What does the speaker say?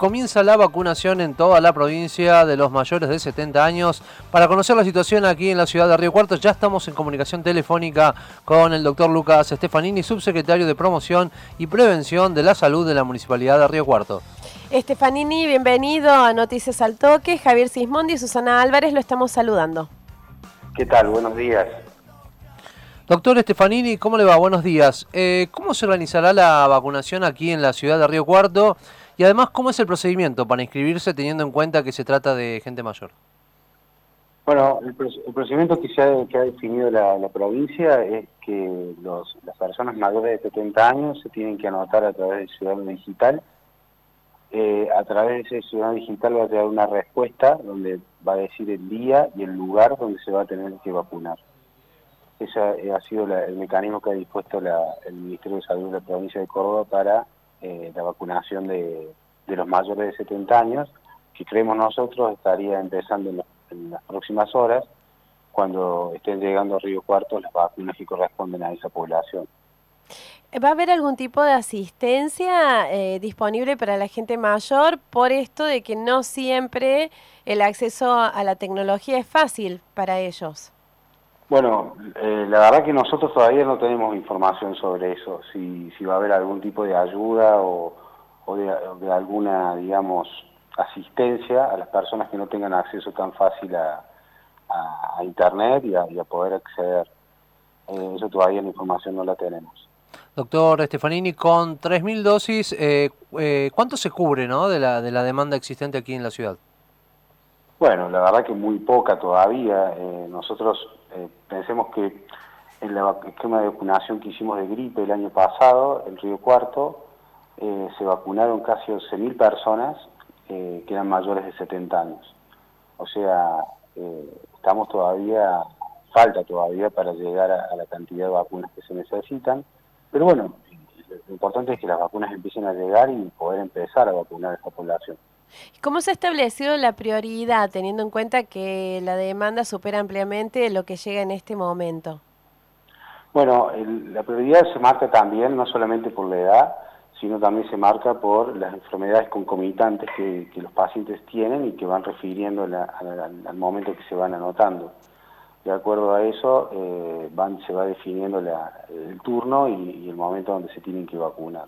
Comienza la vacunación en toda la provincia de los mayores de 70 años. Para conocer la situación aquí en la ciudad de Río Cuarto, ya estamos en comunicación telefónica con el doctor Lucas Stefanini, subsecretario de Promoción y Prevención de la Salud de la Municipalidad de Río Cuarto. Stefanini, bienvenido a Noticias al Toque. Javier Sismondi y Susana Álvarez lo estamos saludando. ¿Qué tal? Buenos días. Doctor Stefanini, ¿cómo le va? Buenos días. Eh, ¿Cómo se organizará la vacunación aquí en la ciudad de Río Cuarto? Y además, ¿cómo es el procedimiento para inscribirse teniendo en cuenta que se trata de gente mayor? Bueno, el, procedimiento que, se ha, que ha definido la, provincia es que las personas mayores de 70 años se tienen que anotar a través del Ciudadano Digital. Eh, a través de ese Ciudadano Digital va a tener una respuesta donde va a decir el día y el lugar donde se va a tener que vacunar. Ese ha sido el mecanismo que ha dispuesto el Ministerio de Salud de la provincia de Córdoba para eh, la vacunación de, los mayores de 70 años, que creemos nosotros estaría empezando en, las próximas horas, cuando estén llegando a Río Cuarto las vacunas que corresponden a esa población. ¿Va a haber algún tipo de asistencia eh, disponible para la gente mayor por esto de que no siempre el acceso a la tecnología es fácil para ellos? Bueno, eh, la verdad que nosotros todavía no tenemos información sobre eso, si, si va a haber algún tipo de ayuda o, de, alguna, digamos, asistencia a las personas que no tengan acceso tan fácil a, Internet y a, poder acceder. Eh, eso todavía la información no la tenemos. Doctor Stefanini, con 3.000 dosis, eh, eh, ¿cuánto se cubre ¿no? de, la, de la demanda existente aquí en la ciudad? Bueno, la verdad que muy poca todavía. Eh, nosotros eh, pensemos que en el esquema de vacunación que hicimos de gripe el año pasado, en Río Cuarto, eh, se vacunaron casi 11.000 personas que eran mayores de 70 años. O sea, estamos todavía, falta todavía para llegar a la cantidad de vacunas que se necesitan. Pero bueno, lo importante es que las vacunas empiecen a llegar y poder empezar a vacunar a esta población. ¿Cómo se ha establecido la prioridad, teniendo en cuenta que la demanda supera ampliamente lo que llega en este momento? Bueno, la prioridad se marca también, no solamente por la edad, sino también se marca por las enfermedades concomitantes que, los pacientes tienen y que van refiriendo al momento que se van anotando. De acuerdo a eso, eh, se va definiendo el turno y el momento donde se tienen que vacunar.